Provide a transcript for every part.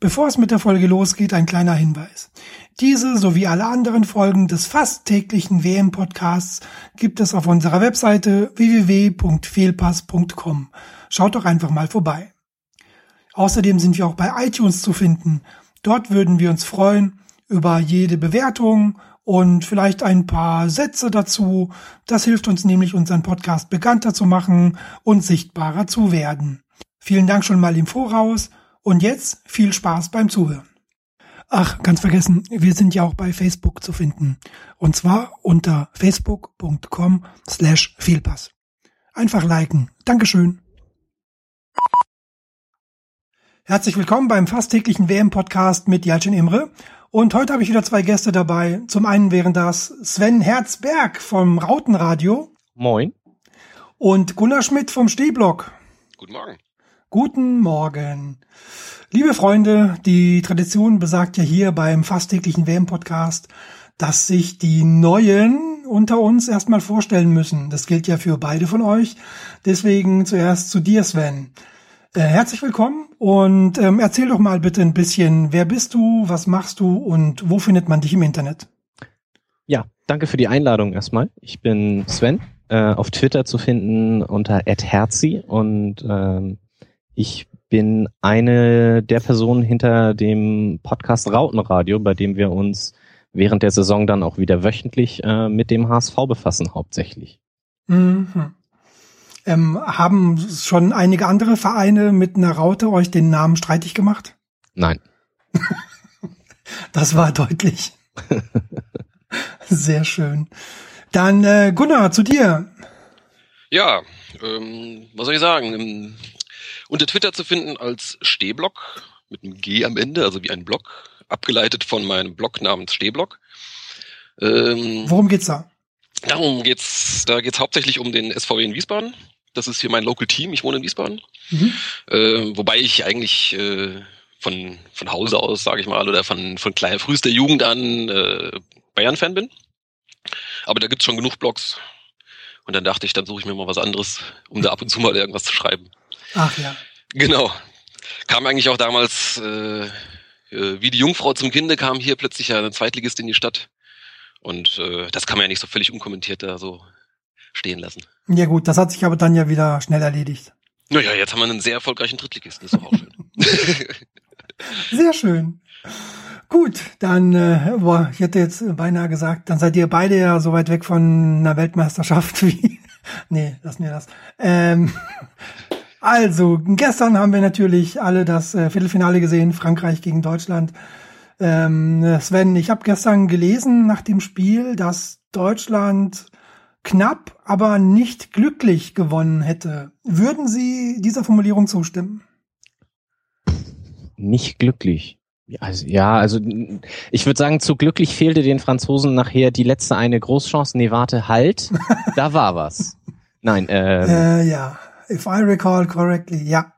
Bevor es mit der Folge losgeht, ein kleiner Hinweis. Diese sowie alle anderen Folgen des fast täglichen WM-Podcasts gibt es auf unserer Webseite www.fehlpass.com. Schaut doch einfach mal vorbei. Außerdem sind wir auch bei iTunes zu finden. Dort würden wir uns freuen über jede Bewertung und vielleicht ein paar Sätze dazu. Das hilft uns nämlich, unseren Podcast bekannter zu machen und sichtbarer zu werden. Vielen Dank schon mal im Voraus und jetzt viel Spaß beim Zuhören. Ach, ganz vergessen, wir sind ja auch bei Facebook zu finden. Und zwar unter facebook.com slash Fehlpass. Einfach liken. Dankeschön. Herzlich willkommen beim fast täglichen WM-Podcast mit Jalcin Imre. Und heute habe ich wieder zwei Gäste dabei. Zum einen wären das Sven Herzberg vom Rautenradio. Moin. Und Gunnar Schmidt vom Stehblock. Guten Morgen. Guten Morgen. Liebe Freunde, die Tradition besagt ja hier beim fast täglichen WM-Podcast, dass sich die Neuen unter uns erstmal vorstellen müssen. Das gilt ja für beide von euch. Deswegen zuerst zu dir, Sven. Äh, herzlich willkommen und ähm, erzähl doch mal bitte ein bisschen, wer bist du, was machst du und wo findet man dich im Internet? Ja, danke für die Einladung erstmal. Ich bin Sven, äh, auf Twitter zu finden unter @herzi und ähm, ich bin eine der Personen hinter dem Podcast Rautenradio, bei dem wir uns während der Saison dann auch wieder wöchentlich äh, mit dem HSV befassen, hauptsächlich. Mhm. Ähm, haben schon einige andere Vereine mit einer Raute euch den Namen streitig gemacht? Nein. das war deutlich. Sehr schön. Dann äh, Gunnar, zu dir. Ja, ähm, was soll ich sagen? Unter Twitter zu finden als Stehblock mit einem G am Ende, also wie ein Block, abgeleitet von meinem Blog namens Stehblock. Ähm, Worum geht's da? Darum geht's, da geht's hauptsächlich um den SVW in Wiesbaden. Das ist hier mein Local Team. Ich wohne in Wiesbaden. Mhm. Äh, wobei ich eigentlich äh, von, von Hause aus, sage ich mal, oder von, von kleiner, frühester Jugend an äh, Bayern-Fan bin. Aber da gibt's schon genug Blogs. Und dann dachte ich, dann suche ich mir mal was anderes, um da ab und zu mal irgendwas zu schreiben. Ach ja. Genau. Kam eigentlich auch damals, äh, äh, wie die Jungfrau zum Kinde, kam hier plötzlich ja ein Zweitligist in die Stadt. Und äh, das kann man ja nicht so völlig unkommentiert da so stehen lassen. Ja gut, das hat sich aber dann ja wieder schnell erledigt. Naja, jetzt haben wir einen sehr erfolgreichen Drittligisten, das ist auch schön. sehr schön. Gut, dann, äh, boah, ich hätte jetzt beinahe gesagt, dann seid ihr beide ja so weit weg von einer Weltmeisterschaft wie. nee, lassen wir das. Ähm, also, gestern haben wir natürlich alle das äh, Viertelfinale gesehen, Frankreich gegen Deutschland. Ähm, Sven, ich habe gestern gelesen nach dem Spiel, dass Deutschland knapp, aber nicht glücklich gewonnen hätte. Würden Sie dieser Formulierung zustimmen? Nicht glücklich. Also, ja, also ich würde sagen, zu glücklich fehlte den Franzosen nachher die letzte eine Großchance. Nee, warte, halt. da war was. Nein, ähm, äh, ja if I recall correctly, ja.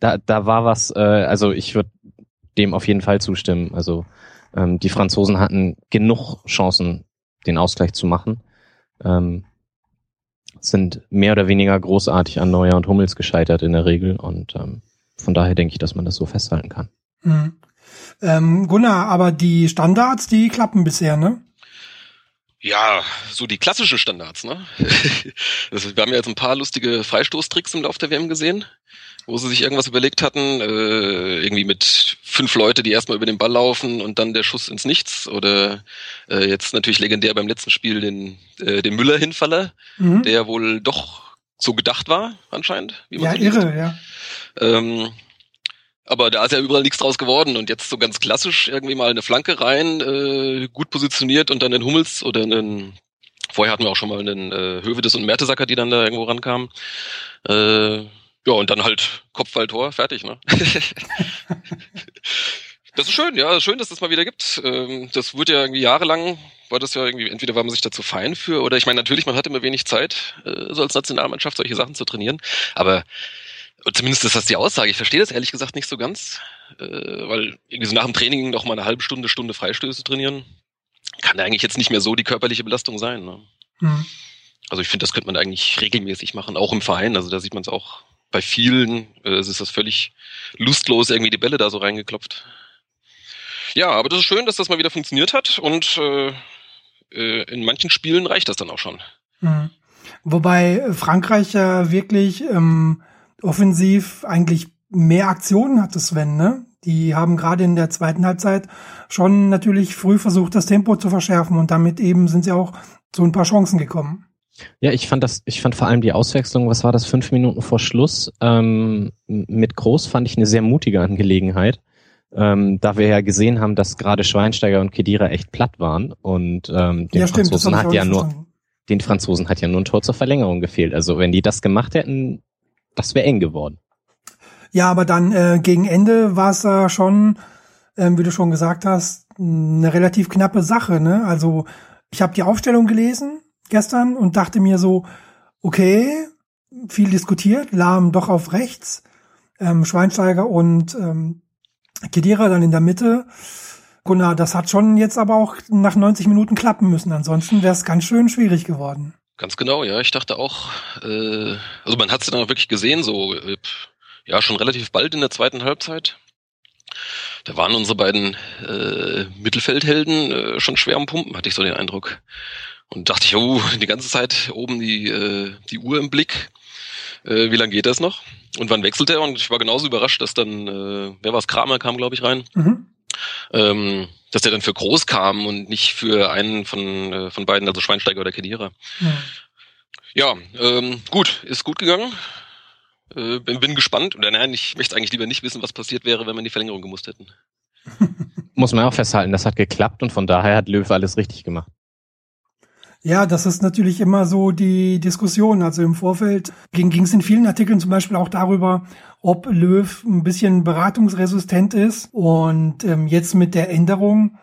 Da, da war was, äh, also ich würde dem auf jeden Fall zustimmen. Also ähm, die Franzosen hatten genug Chancen, den Ausgleich zu machen. Ähm, sind mehr oder weniger großartig an Neuer und Hummels gescheitert in der Regel und ähm, von daher denke ich, dass man das so festhalten kann. Mhm. Ähm, Gunnar, aber die Standards, die klappen bisher, ne? Ja, so die klassischen Standards, ne? wir haben ja jetzt ein paar lustige Freistoßtricks im Laufe der WM gesehen, wo sie sich irgendwas überlegt hatten, äh, irgendwie mit fünf Leute, die erstmal über den Ball laufen und dann der Schuss ins Nichts. Oder äh, jetzt natürlich legendär beim letzten Spiel den, äh, den Müller-Hinfaller, mhm. der wohl doch so gedacht war, anscheinend. Wie man ja, so irre, ja. Ähm, aber da ist ja überall nichts draus geworden und jetzt so ganz klassisch irgendwie mal eine Flanke rein, äh, gut positioniert und dann den Hummels oder einen, vorher hatten wir auch schon mal einen äh, Hövedes und Mertesacker, die dann da irgendwo rankamen. Äh, ja, und dann halt Kopfballtor, fertig, ne? das ist schön, ja, schön, dass es das mal wieder gibt. Ähm, das wurde ja irgendwie jahrelang, war das ja irgendwie, entweder war man sich dazu fein für, oder ich meine, natürlich, man hat immer wenig Zeit, äh, so als Nationalmannschaft solche Sachen zu trainieren, aber zumindest ist das die Aussage. Ich verstehe das ehrlich gesagt nicht so ganz, äh, weil irgendwie so nach dem Training noch mal eine halbe Stunde, Stunde Freistöße trainieren, kann eigentlich jetzt nicht mehr so die körperliche Belastung sein. Ne? Mhm. Also ich finde, das könnte man eigentlich regelmäßig machen, auch im Verein. Also da sieht man es auch bei vielen äh, ist das völlig lustlos irgendwie die Bälle da so reingeklopft. Ja, aber das ist schön, dass das mal wieder funktioniert hat und äh, äh, in manchen Spielen reicht das dann auch schon. Mhm. Wobei Frankreich ja wirklich ähm, offensiv eigentlich mehr Aktionen hatte, Sven, ne? Die haben gerade in der zweiten Halbzeit schon natürlich früh versucht, das Tempo zu verschärfen und damit eben sind sie auch zu ein paar Chancen gekommen. Ja, ich fand das, ich fand vor allem die Auswechslung, was war das, fünf Minuten vor Schluss, ähm, mit Groß fand ich eine sehr mutige Angelegenheit. Ähm, da wir ja gesehen haben, dass gerade Schweinsteiger und Kedira echt platt waren und ähm, den Ja, stimmt, Franzosen ich hat ja nur, den Franzosen hat ja nur ein Tor zur Verlängerung gefehlt. Also wenn die das gemacht hätten, das wäre eng geworden. Ja, aber dann äh, gegen Ende war es äh, schon, ähm, wie du schon gesagt hast, eine relativ knappe Sache. Ne? Also ich habe die Aufstellung gelesen gestern und dachte mir so, okay, viel diskutiert, Lahm doch auf rechts, ähm, Schweinsteiger und ähm, Kedira dann in der Mitte. Gunnar, das hat schon jetzt aber auch nach 90 Minuten klappen müssen. Ansonsten wäre es ganz schön schwierig geworden. Ganz genau, ja. Ich dachte auch, äh, also man hat es dann auch wirklich gesehen, so äh, ja schon relativ bald in der zweiten Halbzeit. Da waren unsere beiden äh, Mittelfeldhelden äh, schon schwer am Pumpen, hatte ich so den Eindruck. Und dachte ich, oh, die ganze Zeit oben die, äh, die Uhr im Blick. Äh, wie lange geht das noch? Und wann wechselt er? Und ich war genauso überrascht, dass dann, äh, wer war es, Kramer kam, glaube ich, rein. Mhm. Ähm, dass der dann für groß kam und nicht für einen von, äh, von beiden, also Schweinsteiger oder Kedira. Ja. Ja, ähm, gut, ist gut gegangen. Äh, bin, bin gespannt. Oder nein, ich möchte eigentlich lieber nicht wissen, was passiert wäre, wenn wir in die Verlängerung gemusst hätten. Muss man auch festhalten, das hat geklappt und von daher hat Löw alles richtig gemacht. Ja, das ist natürlich immer so die Diskussion. Also im Vorfeld ging es in vielen Artikeln zum Beispiel auch darüber, ob Löw ein bisschen beratungsresistent ist. Und ähm, jetzt mit der Änderung,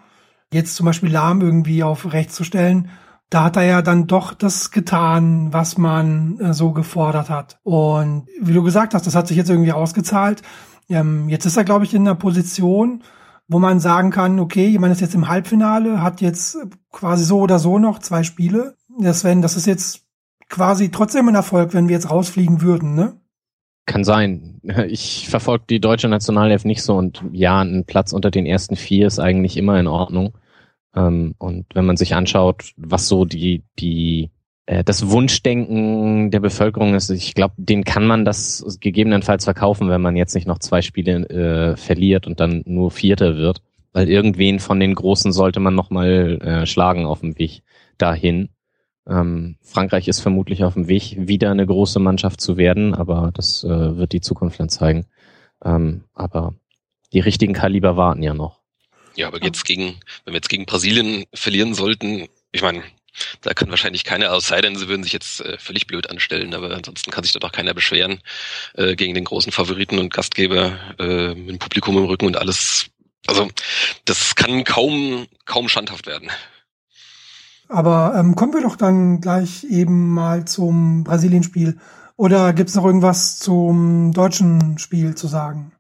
jetzt zum Beispiel Lahm irgendwie auf rechts zu stellen, da hat er ja dann doch das getan, was man äh, so gefordert hat. Und wie du gesagt hast, das hat sich jetzt irgendwie ausgezahlt. Ähm, jetzt ist er, glaube ich, in einer Position, wo man sagen kann, okay, jemand ist jetzt im Halbfinale, hat jetzt quasi so oder so noch zwei Spiele. Sven, das ist jetzt quasi trotzdem ein Erfolg, wenn wir jetzt rausfliegen würden, ne? Kann sein. Ich verfolge die deutsche Nationalelf nicht so und ja, ein Platz unter den ersten vier ist eigentlich immer in Ordnung. Ähm, und wenn man sich anschaut, was so die, die, äh, das Wunschdenken der Bevölkerung ist, ich glaube, den kann man das gegebenenfalls verkaufen, wenn man jetzt nicht noch zwei Spiele äh, verliert und dann nur Vierter wird. Weil irgendwen von den Großen sollte man nochmal äh, schlagen auf dem Weg dahin. Ähm, Frankreich ist vermutlich auf dem Weg, wieder eine große Mannschaft zu werden, aber das äh, wird die Zukunft dann zeigen. Ähm, aber die richtigen Kaliber warten ja noch. Ja, aber jetzt gegen, wenn wir jetzt gegen Brasilien verlieren sollten, ich meine, da kann wahrscheinlich keiner, aus sei denn, sie würden sich jetzt äh, völlig blöd anstellen, aber ansonsten kann sich da doch keiner beschweren äh, gegen den großen Favoriten und Gastgeber äh, mit dem Publikum im Rücken und alles. Also das kann kaum, kaum standhaft werden. Aber ähm, kommen wir doch dann gleich eben mal zum Brasilien-Spiel. Oder gibt's noch irgendwas zum deutschen Spiel zu sagen?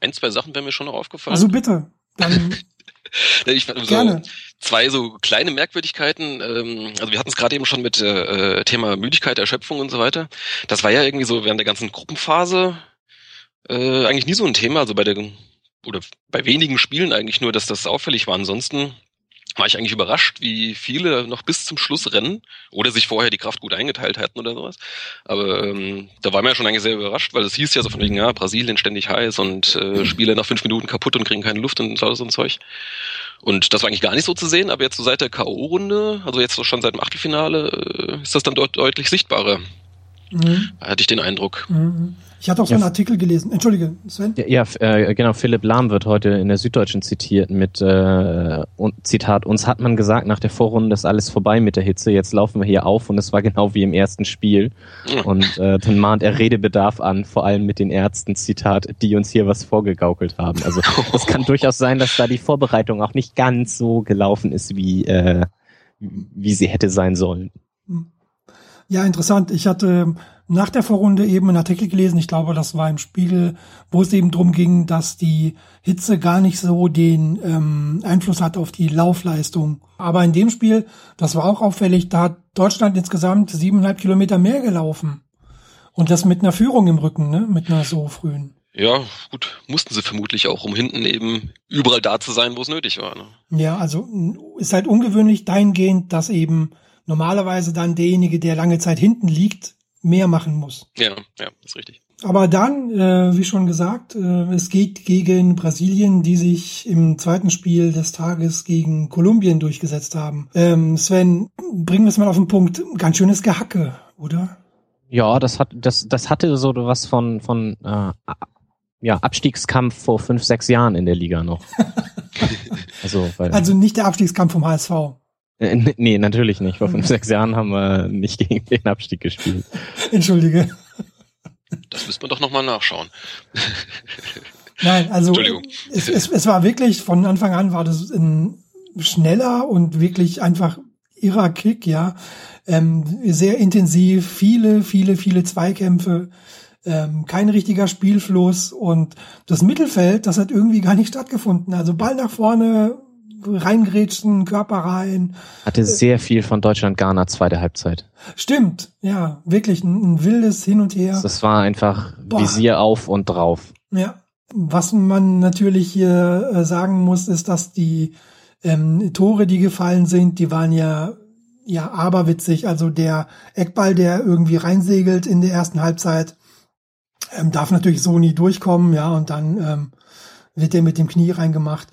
Ein, zwei Sachen wären mir schon noch aufgefallen. Also bitte, dann ich fand so gerne. zwei so kleine Merkwürdigkeiten. Ähm, also wir hatten es gerade eben schon mit äh, Thema Müdigkeit, Erschöpfung und so weiter. Das war ja irgendwie so während der ganzen Gruppenphase äh, eigentlich nie so ein Thema. Also bei der oder bei wenigen Spielen eigentlich nur, dass das auffällig war. Ansonsten war ich eigentlich überrascht, wie viele noch bis zum Schluss rennen oder sich vorher die Kraft gut eingeteilt hatten oder sowas. Aber ähm, da war mir ja schon eigentlich sehr überrascht, weil es hieß ja so von wegen, ja, Brasilien ständig heiß und äh, Spieler nach fünf Minuten kaputt und kriegen keine Luft und so so ein Zeug. Und das war eigentlich gar nicht so zu sehen, aber jetzt so seit der K.O.-Runde, also jetzt so schon seit dem Achtelfinale, äh, ist das dann dort deutlich sichtbarer. Mhm. Hatte ich den Eindruck. Mhm. Ich hatte auch so einen Artikel gelesen. Entschuldige, Sven. Ja, ja äh, genau, Philipp Lahm wird heute in der Süddeutschen zitiert mit äh, und, Zitat, uns hat man gesagt nach der Vorrunde ist alles vorbei mit der Hitze, jetzt laufen wir hier auf und es war genau wie im ersten Spiel. Und äh, dann mahnt er Redebedarf an, vor allem mit den Ärzten, Zitat, die uns hier was vorgegaukelt haben. Also es kann durchaus sein, dass da die Vorbereitung auch nicht ganz so gelaufen ist, wie, äh, wie sie hätte sein sollen. Ja, interessant. Ich hatte nach der Vorrunde eben einen Artikel gelesen, ich glaube, das war im Spiegel, wo es eben drum ging, dass die Hitze gar nicht so den ähm, Einfluss hat auf die Laufleistung. Aber in dem Spiel, das war auch auffällig, da hat Deutschland insgesamt siebeneinhalb Kilometer mehr gelaufen. Und das mit einer Führung im Rücken, ne? Mit einer so frühen. Ja, gut, mussten sie vermutlich auch, um hinten eben überall da zu sein, wo es nötig war. Ne? Ja, also ist halt ungewöhnlich dahingehend, dass eben normalerweise dann derjenige, der lange Zeit hinten liegt, mehr machen muss. Ja, ja, ist richtig. Aber dann, äh, wie schon gesagt, äh, es geht gegen Brasilien, die sich im zweiten Spiel des Tages gegen Kolumbien durchgesetzt haben. Ähm, Sven, bringen wir es mal auf den Punkt. Ganz schönes Gehacke, oder? Ja, das hat, das, das hatte so was von, von äh, ja, Abstiegskampf vor fünf, sechs Jahren in der Liga noch. also, weil, also nicht der Abstiegskampf vom HSV. Äh, nee, natürlich nicht. Vor fünf, sechs Jahren haben wir nicht gegen den Abstieg gespielt. Entschuldige. Das müsste man doch nochmal nachschauen. Nein, also es, es, es war wirklich, von Anfang an war das ein schneller und wirklich einfach irrer Kick, ja. Ähm, sehr intensiv, viele, viele, viele Zweikämpfe ähm, kein richtiger Spielfluss und das Mittelfeld, das hat irgendwie gar nicht stattgefunden. Also Ball nach vorne, reingrätschen, Körper rein. Hatte sehr viel von Deutschland-Ghana zweite Halbzeit. Stimmt, ja, wirklich ein, ein, wildes Hin und Her. Das war einfach Boah. Visier auf und drauf. Ja, was man natürlich hier äh, sagen muss, ist, dass die ähm, Tore, die gefallen sind, die waren ja ja aberwitzig. Also der Eckball, der irgendwie reinsegelt in der ersten Halbzeit, ähm, darf natürlich so nie durchkommen, ja, und dann ähm, wird der mit dem Knie reingemacht.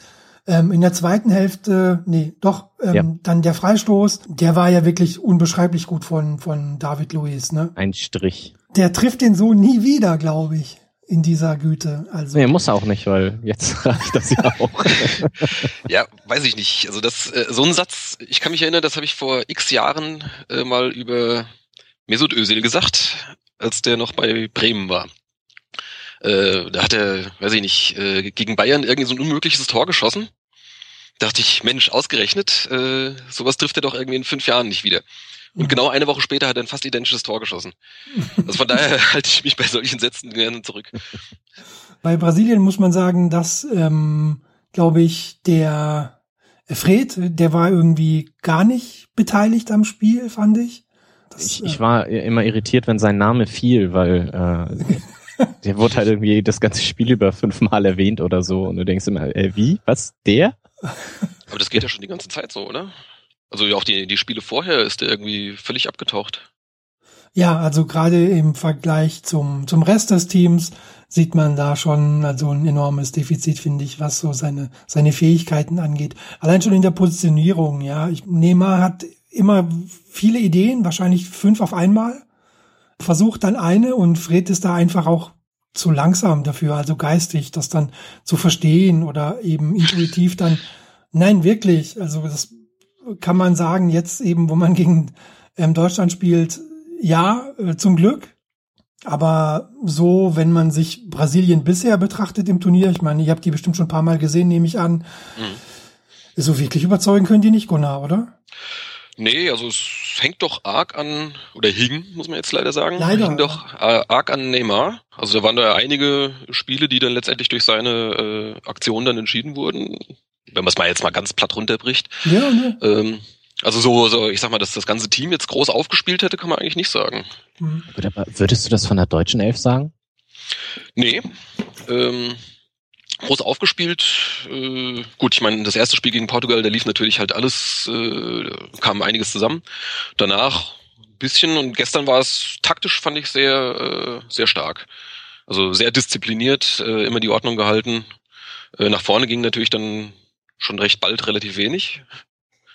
Ähm, in der zweiten Hälfte, nee, doch, ähm, ja. dann der Freistoß, der war ja wirklich unbeschreiblich gut von, von David Luiz, ne? Ein Strich. Der trifft den so nie wieder, glaube ich, in dieser Güte. Also. Nee, muss auch nicht, weil jetzt reicht das ja auch. ja, weiß ich nicht. Also das, äh, so ein Satz, ich kann mich erinnern, das habe ich vor x Jahren äh, mal über Mesut Özil gesagt, als der noch bei Bremen war. Äh, da hat er, weiß ich nicht, äh, gegen Bayern irgendwie so ein unmögliches Tor geschossen. Dachte ich, Mensch, ausgerechnet, äh, sowas trifft er doch irgendwie in fünf Jahren nicht wieder. Und genau eine Woche später hat er ein fast identisches Tor geschossen. Also von daher halte ich mich bei solchen Sätzen gerne zurück. Bei Brasilien muss man sagen, dass, ähm, glaube ich, der Fred, der war irgendwie gar nicht beteiligt am Spiel, fand ich. Das, ich, ich war immer irritiert, wenn sein Name fiel, weil äh, Der wurde halt irgendwie das ganze Spiel über fünfmal erwähnt oder so und du denkst immer, äh, wie? Was? Der? Aber das geht ja schon die ganze Zeit so, oder? Also auch die, die Spiele vorher ist der irgendwie völlig abgetaucht. Ja, also gerade im Vergleich zum, zum Rest des Teams sieht man da schon also ein enormes Defizit, finde ich, was so seine, seine Fähigkeiten angeht. Allein schon in der Positionierung, ja. Ich, Neymar hat immer viele Ideen, wahrscheinlich fünf auf einmal versucht dann eine und Fred ist da einfach auch zu langsam dafür, also geistig, das dann zu verstehen oder eben intuitiv dann, nein, wirklich, also das kann man sagen, jetzt eben, wo man gegen ähm, Deutschland spielt, ja, äh, zum Glück, aber so, wenn man sich Brasilien bisher betrachtet im Turnier, ich meine, ihr habt die bestimmt schon ein paar Mal gesehen, nehme ich an, mhm. so wirklich überzeugen können die nicht, Gunnar, oder? Nee, also es hängt doch arg an, oder hing, muss man jetzt leider sagen. Leider. Hing doch äh, arg an Neymar. Also da waren da ja einige Spiele, die dann letztendlich durch seine äh, Aktion dann entschieden wurden. Wenn man es mal jetzt mal ganz platt runterbricht. Ja, ne. Ähm, also so, so, ich sag mal, dass das ganze Team jetzt groß aufgespielt hätte, kann man eigentlich nicht sagen. Mhm. Würdest du das von der deutschen Elf sagen? Nee. Ähm, groß aufgespielt. Äh, gut, ich meine, das erste Spiel gegen Portugal, da lief natürlich halt alles, äh, kam einiges zusammen. Danach ein bisschen und gestern war es taktisch, fand ich sehr, äh, sehr stark. Also sehr diszipliniert, äh, immer die Ordnung gehalten. Äh, nach vorne ging natürlich dann schon recht bald relativ wenig.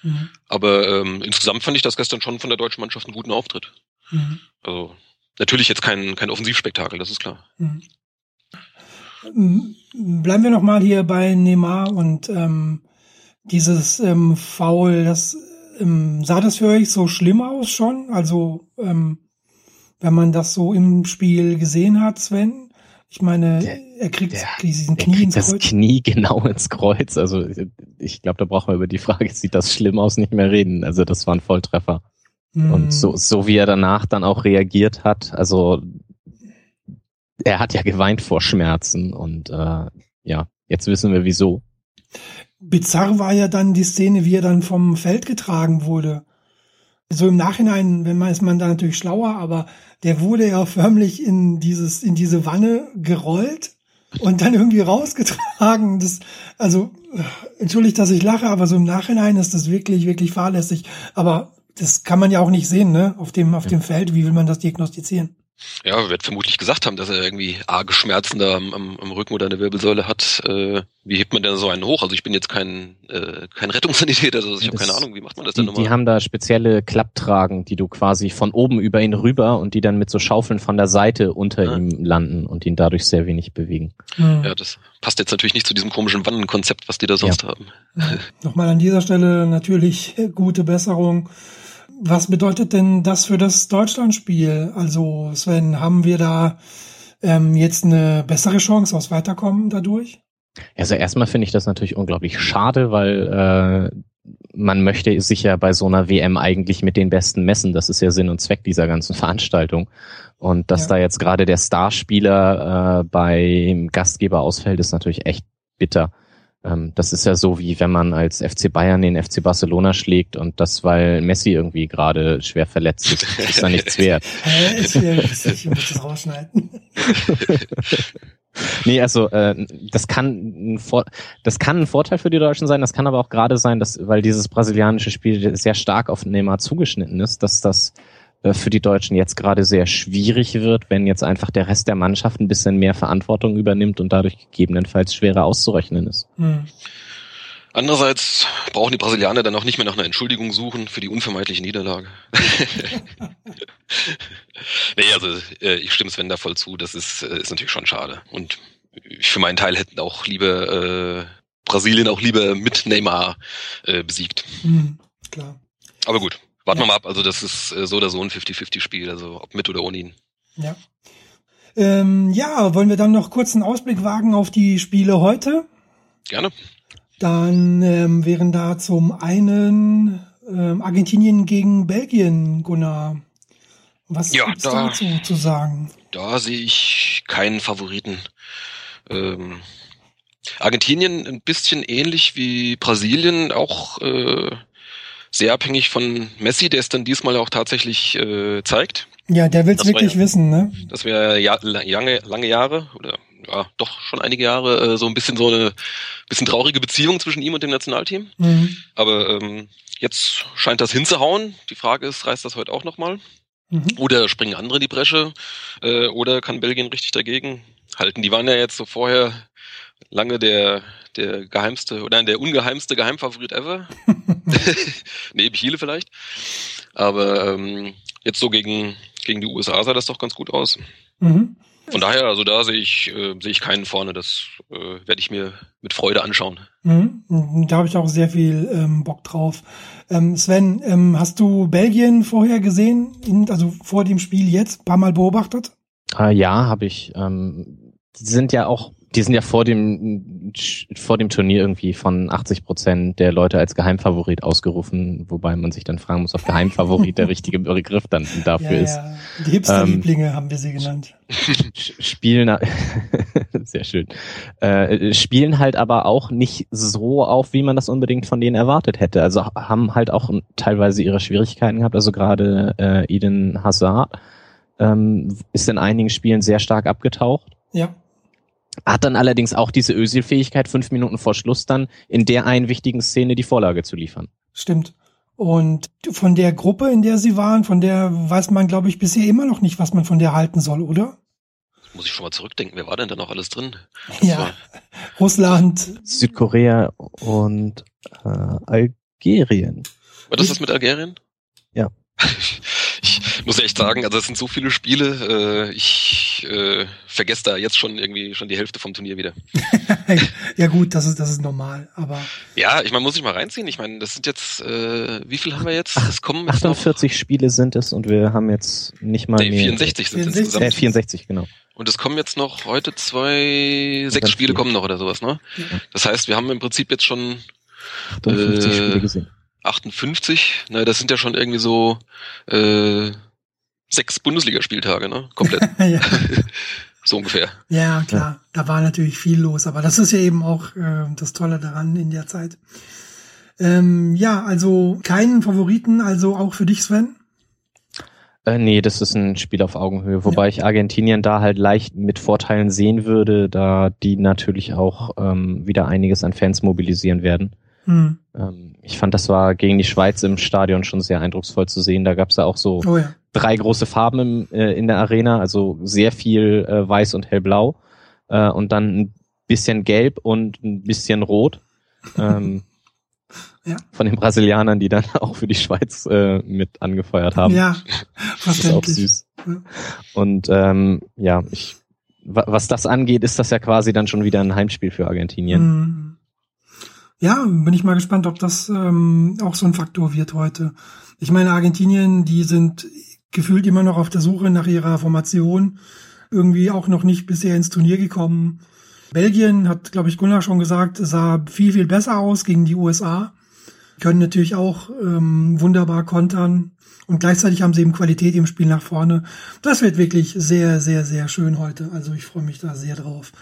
Mhm. Aber ähm, insgesamt fand ich das gestern schon von der deutschen Mannschaft einen guten Auftritt. Mhm. Also natürlich jetzt kein, kein Offensivspektakel, das ist klar. Mhm. Bleiben wir noch mal hier bei Neymar und ähm, dieses ähm, Foul, das ähm, sah das für euch so schlimm aus schon? Also ähm, wenn man das so im Spiel gesehen hat, Sven? Ich meine, der, er kriegt der, diesen Knie kriegt ins Kreuz. Das Knie genau ins Kreuz. Also ich glaube, da brauchen wir über die Frage, sieht das schlimm aus, nicht mehr reden. Also das war ein Volltreffer. Mm. Und so, so wie er danach dann auch reagiert hat, also er hat ja geweint vor Schmerzen und äh, ja, jetzt wissen wir wieso. Bizarr war ja dann die Szene, wie er dann vom Feld getragen wurde. So im Nachhinein, wenn man ist man da natürlich schlauer, aber der wurde ja förmlich in dieses in diese Wanne gerollt und dann irgendwie rausgetragen. Das, also entschuldigt, dass ich lache, aber so im Nachhinein ist das wirklich wirklich fahrlässig. Aber das kann man ja auch nicht sehen, ne? Auf dem auf dem Feld. Wie will man das diagnostizieren? Ja, wird vermutlich gesagt haben, dass er irgendwie arge Schmerzen da am, am, am Rücken oder an der Wirbelsäule hat. Äh, wie hebt man denn so einen hoch? Also ich bin jetzt kein, äh, kein Rettungssanitäter, also ich habe keine Ahnung, wie macht man das denn nochmal? Die haben da spezielle Klapptragen, die du quasi von oben über ihn rüber und die dann mit so Schaufeln von der Seite unter ja. ihm landen und ihn dadurch sehr wenig bewegen. Mhm. Ja, das passt jetzt natürlich nicht zu diesem komischen Wannenkonzept, was die da sonst ja. haben. Ja. Nochmal an dieser Stelle natürlich gute Besserung was bedeutet denn das für das Deutschlandspiel? Also Sven, haben wir da ähm, jetzt eine bessere Chance aufs Weiterkommen dadurch? Also erstmal finde ich das natürlich unglaublich schade, weil äh, man möchte sich ja bei so einer WM eigentlich mit den Besten messen. Das ist ja Sinn und Zweck dieser ganzen Veranstaltung. Und dass ja. da jetzt gerade der Starspieler äh, beim Gastgeber ausfällt, ist natürlich echt bitter. Ähm, das ist ja so, wie wenn man als FC Bayern den FC Barcelona schlägt und das, weil Messi irgendwie gerade schwer verletzt ist, ist da nichts wert. ich muss das rausschneiden. Nee, also äh, das kann ein Vor das kann ein Vorteil für die Deutschen sein, das kann aber auch gerade sein, dass weil dieses brasilianische Spiel sehr stark auf Neymar zugeschnitten ist, dass das äh, für die Deutschen jetzt gerade sehr schwierig wird, wenn jetzt einfach der Rest der Mannschaft ein bisschen mehr Verantwortung übernimmt und dadurch gegebenenfalls schwerer auszurechnen ist. Mhm. Andererseits brauchen die Brasilianer dann auch nicht mehr nach einer Entschuldigung suchen für die unvermeidliche Niederlage. nee, also äh, ich stimme Sven da voll zu, das ist, äh, ist natürlich schon schade. Und ich für meinen Teil hätten auch lieber äh, Brasilien auch lieber mit Neymar äh, besiegt. Mhm, klar. Aber gut, Warten wir mal ab, also das ist äh, so oder so ein 50-50-Spiel, also ob mit oder ohne ihn. Ja. Ähm, ja, wollen wir dann noch kurz einen Ausblick wagen auf die Spiele heute? Gerne. Dann ähm, wären da zum einen ähm, Argentinien gegen Belgien, Gunnar. Was ja, gibt's da, dazu zu sagen? Da sehe ich keinen Favoriten. Ähm, Argentinien ein bisschen ähnlich wie Brasilien, auch äh, sehr abhängig von Messi, der es dann diesmal auch tatsächlich äh, zeigt. Ja, der will es wirklich ja, wissen, ne? Das wäre ja, lange, lange Jahre oder ja, doch schon einige Jahre äh, so ein bisschen so eine bisschen traurige Beziehung zwischen ihm und dem Nationalteam. Mhm. Aber ähm, jetzt scheint das hinzuhauen. Die Frage ist, reißt das heute auch nochmal? Mhm. Oder springen andere in die Bresche? Äh, oder kann Belgien richtig dagegen halten? Die waren ja jetzt so vorher lange der, der geheimste oder der ungeheimste Geheimfavorit ever. Neben Chile vielleicht. Aber ähm, jetzt so gegen, gegen die USA sah das doch ganz gut aus. Mhm. Von daher, also da sehe ich, äh, sehe ich keinen vorne. Das äh, werde ich mir mit Freude anschauen. Mhm. Da habe ich auch sehr viel ähm, Bock drauf. Ähm, Sven, ähm, hast du Belgien vorher gesehen, in, also vor dem Spiel jetzt, paar Mal beobachtet? Äh, ja, habe ich. Ähm, die sind ja auch die sind ja vor dem vor dem Turnier irgendwie von 80 Prozent der Leute als Geheimfavorit ausgerufen, wobei man sich dann fragen muss, ob Geheimfavorit der richtige Begriff dann dafür ja, ist. Ja. Die Hipster-Lieblinge ähm, haben wir sie genannt. Spielen sehr schön. Äh, spielen halt aber auch nicht so auf, wie man das unbedingt von denen erwartet hätte. Also haben halt auch teilweise ihre Schwierigkeiten gehabt. Also gerade äh, Eden Hazard ähm, ist in einigen Spielen sehr stark abgetaucht. Ja. Hat dann allerdings auch diese Özil-Fähigkeit, fünf Minuten vor Schluss dann in der einen wichtigen Szene die Vorlage zu liefern. Stimmt. Und von der Gruppe, in der sie waren, von der weiß man, glaube ich, bisher immer noch nicht, was man von der halten soll, oder? Muss ich schon mal zurückdenken, wer war denn da noch alles drin? Das ja, Russland. Südkorea und äh, Algerien. War das das mit Algerien? Ja. ich muss echt sagen, also es sind so viele Spiele, äh, ich äh, vergesse da jetzt schon irgendwie schon die Hälfte vom Turnier wieder. ja gut, das ist das ist normal, aber ja, ich meine, muss ich mal reinziehen. Ich meine, das sind jetzt äh, wie viel haben wir jetzt? Es kommen 48 Spiele sind es und wir haben jetzt nicht mal nee, 64 sind 64. insgesamt. Äh, 64 genau. Und es kommen jetzt noch heute zwei, sechs Spiele kommen noch oder sowas, ne? Ja. Das heißt, wir haben im Prinzip jetzt schon 50 äh, Spiele gesehen. 58, ne, das sind ja schon irgendwie so äh, sechs Bundesligaspieltage, ne? Komplett. ja. so ungefähr. Ja, klar. Ja. Da war natürlich viel los, aber das ist ja eben auch äh, das Tolle daran in der Zeit. Ähm, ja, also keinen Favoriten, also auch für dich, Sven? Äh, nee, das ist ein Spiel auf Augenhöhe, wobei ja. ich Argentinien da halt leicht mit Vorteilen sehen würde, da die natürlich auch ähm, wieder einiges an Fans mobilisieren werden. Hm. Ähm, ich fand, das war gegen die Schweiz im Stadion schon sehr eindrucksvoll zu sehen. Da gab es ja auch so oh ja. drei große Farben im, äh, in der Arena, also sehr viel äh, weiß und hellblau äh, und dann ein bisschen gelb und ein bisschen rot. Ähm, ja. Von den Brasilianern, die dann auch für die Schweiz äh, mit angefeuert haben. Ja, das ist auch süß. Ja. Und ähm, ja, ich, was das angeht, ist das ja quasi dann schon wieder ein Heimspiel für Argentinien. Mhm. Ja, bin ich mal gespannt, ob das ähm, auch so ein Faktor wird heute. Ich meine, Argentinien, die sind gefühlt immer noch auf der Suche nach ihrer Formation, irgendwie auch noch nicht bisher ins Turnier gekommen. Belgien hat, glaube ich, Gunnar schon gesagt, sah viel, viel besser aus gegen die USA. Können natürlich auch ähm, wunderbar kontern. Und gleichzeitig haben sie eben Qualität im Spiel nach vorne. Das wird wirklich sehr, sehr, sehr schön heute. Also ich freue mich da sehr drauf.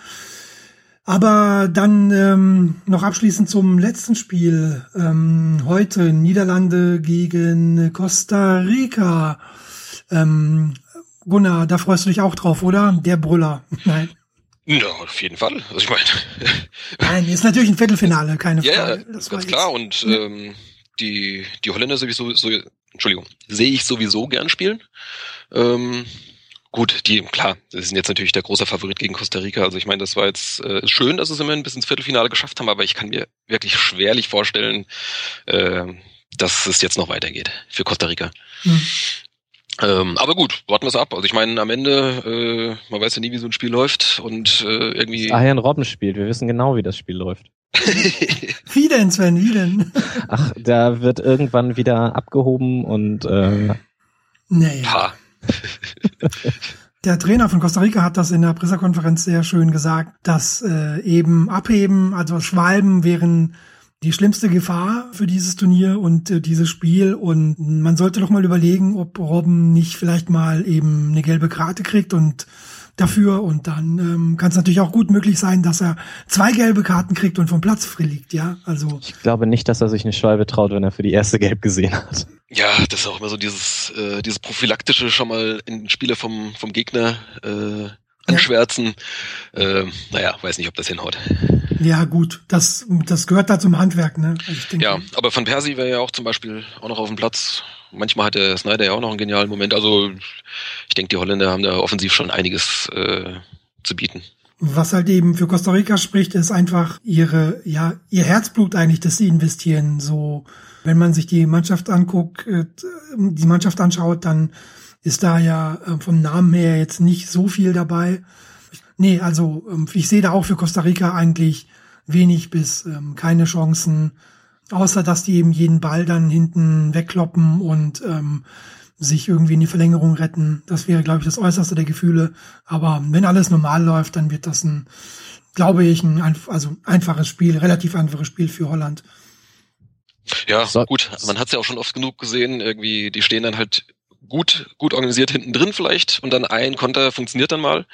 Aber dann ähm, noch abschließend zum letzten Spiel. Ähm, heute Niederlande gegen Costa Rica. Ähm, Gunnar, da freust du dich auch drauf, oder? Der Brüller. Nein. Ja, auf jeden Fall. Also ich meine. Nein, ist natürlich ein Viertelfinale, keine Frage. Ja, das ganz klar. Und ja. ähm, die, die Holländer sowieso, so, Entschuldigung, sehe ich sowieso gern spielen. Ähm, Gut, die, klar, sie sind jetzt natürlich der große Favorit gegen Costa Rica. Also ich meine, das war jetzt äh, schön, dass sie es immerhin bis ins Viertelfinale geschafft haben, aber ich kann mir wirklich schwerlich vorstellen, äh, dass es jetzt noch weitergeht für Costa Rica. Hm. Ähm, aber gut, warten wir es ab. Also ich meine, am Ende, äh, man weiß ja nie, wie so ein Spiel läuft und äh, irgendwie. Ah, ein Robbenspiel. Wir wissen genau, wie das Spiel läuft. wie denn, Sven? Wie denn? Ach, da wird irgendwann wieder abgehoben und äh, naja. Ha. Der Trainer von Costa Rica hat das in der Pressekonferenz sehr schön gesagt, dass äh, eben Abheben, also Schwalben wären die schlimmste Gefahr für dieses Turnier und äh, dieses Spiel. Und man sollte doch mal überlegen, ob Robben nicht vielleicht mal eben eine gelbe Karte kriegt und dafür und dann ähm, kann es natürlich auch gut möglich sein, dass er zwei gelbe Karten kriegt und vom Platz fliegt, ja. Also ich glaube nicht, dass er sich eine Schwalbe traut, wenn er für die erste gelb gesehen hat. Ja, das ist auch immer so dieses äh, dieses prophylaktische schon mal in Spiele vom vom Gegner äh, anschwärzen. Ja. Äh, naja, weiß nicht, ob das hinhaut. Ja, gut, das, das gehört da zum Handwerk, ne? Also denke, ja, aber Van Persie wäre ja auch zum Beispiel auch noch auf dem Platz. Manchmal hat der Snyder ja auch noch einen genialen Moment. Also ich denke, die Holländer haben da offensiv schon einiges äh, zu bieten. Was halt eben für Costa Rica spricht, ist einfach ihre, ja, ihr Herzblut eigentlich, das sie investieren. So, wenn man sich die Mannschaft anguckt, äh, die Mannschaft anschaut, dann ist da ja äh, vom Namen her jetzt nicht so viel dabei. Nee, also ähm, ich sehe da auch für Costa Rica eigentlich wenig bis ähm, keine Chancen, außer dass die eben jeden Ball dann hinten wegkloppen und ähm, sich irgendwie in die Verlängerung retten. Das wäre, glaube ich, das Äußerste der Gefühle. Aber wenn alles normal läuft, dann wird das ein, glaube ich, ein also einfaches Spiel, relativ einfaches Spiel für Holland. Ja, so. gut. Man hat es ja auch schon oft genug gesehen. Irgendwie, die stehen dann halt gut, gut organisiert hinten drin vielleicht und dann ein Konter funktioniert dann mal.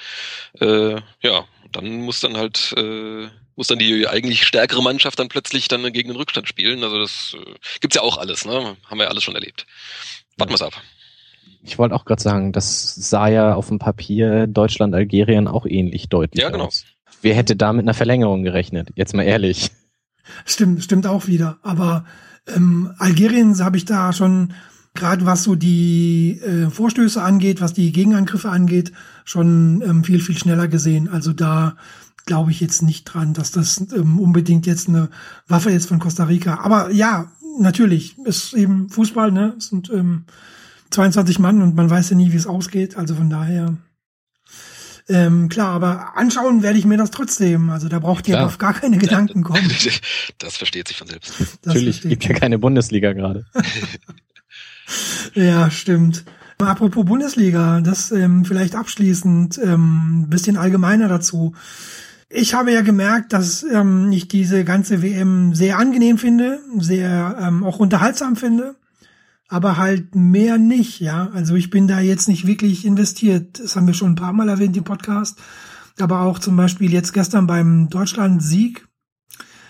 Äh, ja, dann muss dann halt äh, muss dann die eigentlich stärkere Mannschaft dann plötzlich dann gegen den Rückstand spielen. Also das äh, gibt's ja auch alles, ne? Haben wir ja alles schon erlebt. Warten wir's ab. Ich wollte auch gerade sagen, das sah ja auf dem Papier Deutschland, Algerien auch ähnlich deutlich ja, genau. aus. Wer hätte da mit einer Verlängerung gerechnet? Jetzt mal ehrlich. Stimmt, stimmt auch wieder. Aber ähm, Algerien habe ich da schon gerade was so die äh, Vorstöße angeht, was die Gegenangriffe angeht, schon ähm, viel, viel schneller gesehen. Also da glaube ich jetzt nicht dran, dass das ähm, unbedingt jetzt eine Waffe ist von Costa Rica. Aber ja, natürlich, ist eben Fußball, ne? Es sind ähm, 22 Mann und man weiß ja nie, wie es ausgeht. Also von daher. Ähm, klar, aber anschauen werde ich mir das trotzdem. Also da braucht ihr auf gar keine Gedanken kommen. Das versteht sich von selbst. Das Natürlich, gibt ja keine Bundesliga gerade. Ja, stimmt. Apropos Bundesliga, das ähm, vielleicht abschließend ähm, bisschen allgemeiner dazu. Ich habe ja gemerkt, dass ähm, ich diese ganze WM sehr angenehm finde, sehr ähm, auch unterhaltsam finde, aber halt mehr nicht, ja. Also ich bin da jetzt nicht wirklich investiert. Das haben wir schon ein paar Mal erwähnt im Podcast. Aber auch zum Beispiel jetzt gestern beim Deutschland-Sieg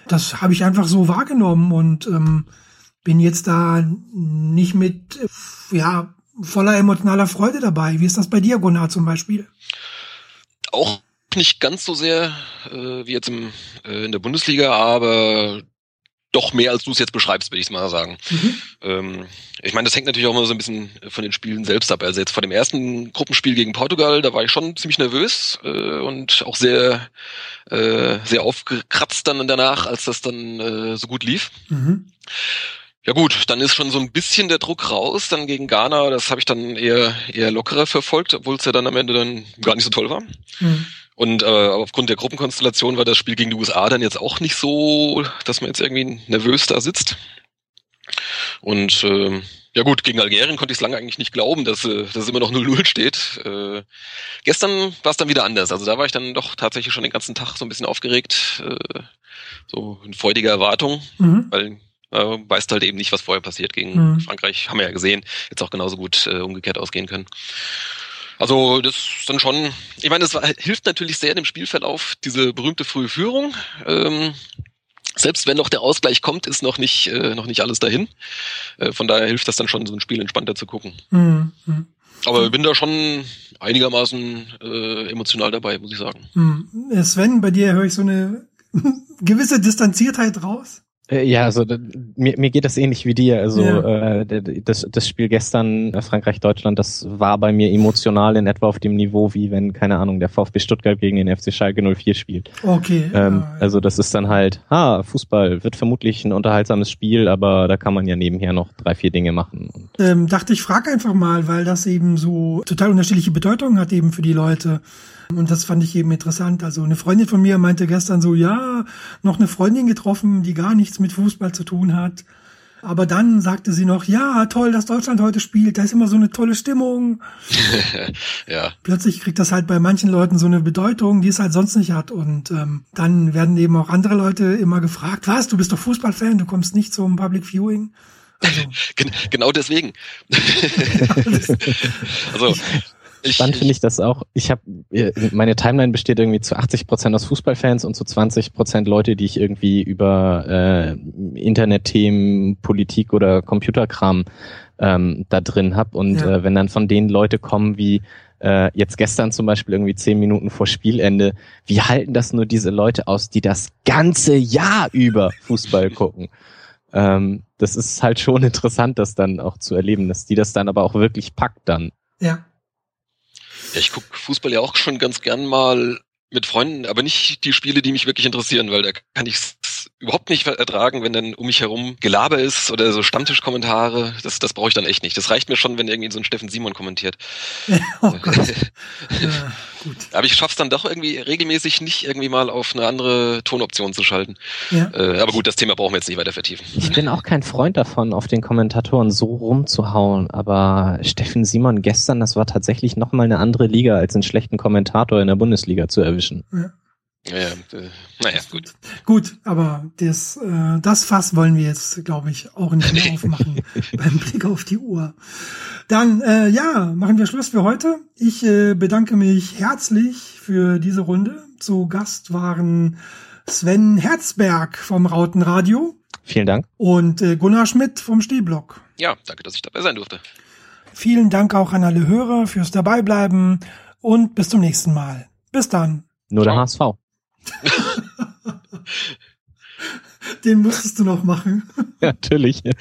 Das habe ich einfach so wahrgenommen und ähm, bin jetzt da nicht mit ja voller emotionaler Freude dabei. Wie ist das bei dir, Gunnar, zum Beispiel? Auch nicht ganz so sehr äh, wie jetzt im, äh, in der Bundesliga, aber doch mehr, als du es jetzt beschreibst, würde ich mal sagen. Mhm. Ähm, ich meine, das hängt natürlich auch immer so ein bisschen von den Spielen selbst ab. Also jetzt vor dem ersten Gruppenspiel gegen Portugal, da war ich schon ziemlich nervös äh, und auch sehr, äh, sehr aufgekratzt dann danach, als das dann äh, so gut lief. Mhm. Ja gut, dann ist schon so ein bisschen der Druck raus, dann gegen Ghana, das habe ich dann eher eher lockerer verfolgt, obwohl es ja dann am Ende dann gar nicht so toll war. Mhm. Und äh, aufgrund der Gruppenkonstellation war das Spiel gegen die USA dann jetzt auch nicht so, dass man jetzt irgendwie nervös da sitzt. Und äh, ja gut, gegen Algerien konnte ich es lange eigentlich nicht glauben, dass, äh, dass es immer noch 0-0 steht. Äh, gestern war es dann wieder anders. Also da war ich dann doch tatsächlich schon den ganzen Tag so ein bisschen aufgeregt, äh, so in freudiger Erwartung, mhm. weil äh, weißt halt eben nicht, was vorher passiert gegen mhm. Frankreich. Haben wir ja gesehen, jetzt auch genauso gut äh, umgekehrt ausgehen können. Also das ist dann schon, ich meine, das hilft natürlich sehr dem Spielverlauf, diese berühmte frühe Führung. Ähm, selbst wenn noch der Ausgleich kommt, ist noch nicht, äh, noch nicht alles dahin. Äh, von daher hilft das dann schon, so ein Spiel entspannter zu gucken. Mhm. Aber ich bin da schon einigermaßen äh, emotional dabei, muss ich sagen. Mhm. Sven, bei dir höre ich so eine gewisse Distanziertheit raus. Äh, ja, also mir, mir geht das ähnlich wie dir. Also ja. äh, das, das Spiel gestern äh, Frankreich-Deutschland, das war bei mir emotional in etwa auf dem Niveau, wie wenn, keine Ahnung, der VfB Stuttgart gegen den FC Schalke 04 spielt. Okay. Ähm, ja, Also das ist dann halt, ha, Fußball wird vermutlich ein unterhaltsames Spiel, aber da kann man ja nebenher noch drei, vier Dinge machen. Ähm, dachte ich, frag einfach mal, weil das eben so total unterschiedliche Bedeutungen hat eben für die Leute. Und das fand ich eben interessant. Also eine Freundin von mir meinte gestern so, ja, noch eine Freundin getroffen, die gar nichts mit Fußball zu tun hat. Aber dann sagte sie noch, ja, toll, dass Deutschland heute spielt, da ist immer so eine tolle Stimmung. ja. Plötzlich kriegt das halt bei manchen Leuten so eine Bedeutung, die es halt sonst nicht hat. Und ähm, dann werden eben auch andere Leute immer gefragt, was, du bist doch Fußballfan, du kommst nicht zum Public Viewing. Also. genau deswegen. also ich, Spannend finde ich das auch. Ich habe meine Timeline besteht irgendwie zu 80 Prozent aus Fußballfans und zu 20 Prozent Leute, die ich irgendwie über äh, Internetthemen, Politik oder Computerkram ähm, da drin habe. Und ja. äh, wenn dann von denen Leute kommen wie äh, jetzt gestern zum Beispiel irgendwie zehn Minuten vor Spielende, wie halten das nur diese Leute aus, die das ganze Jahr über Fußball gucken? Ähm, das ist halt schon interessant, das dann auch zu erleben, dass die das dann aber auch wirklich packt dann. Ja. Ja, ich gucke Fußball ja auch schon ganz gern mal mit Freunden, aber nicht die Spiele, die mich wirklich interessieren, weil da kann ich überhaupt nicht ertragen, wenn dann um mich herum Gelaber ist oder so Stammtischkommentare. Das, das brauche ich dann echt nicht. Das reicht mir schon, wenn irgendwie so ein Steffen Simon kommentiert. oh ja, gut. Aber ich schaff's dann doch irgendwie regelmäßig nicht irgendwie mal auf eine andere Tonoption zu schalten. Ja. Äh, aber gut, das Thema brauchen wir jetzt nicht weiter vertiefen. Ich bin auch kein Freund davon, auf den Kommentatoren so rumzuhauen. Aber Steffen Simon gestern, das war tatsächlich nochmal eine andere Liga, als einen schlechten Kommentator in der Bundesliga zu erwischen. Ja. Ja, äh, naja, gut. Gut, aber das, äh, das Fass wollen wir jetzt, glaube ich, auch nicht mehr aufmachen beim Blick auf die Uhr. Dann, äh, ja, machen wir Schluss für heute. Ich äh, bedanke mich herzlich für diese Runde. Zu Gast waren Sven Herzberg vom Rautenradio. Vielen Dank. Und äh, Gunnar Schmidt vom Stehblock. Ja, danke, dass ich dabei sein durfte. Vielen Dank auch an alle Hörer fürs Dabeibleiben und bis zum nächsten Mal. Bis dann. Nur der HSV. Den musstest du noch machen. Ja, natürlich.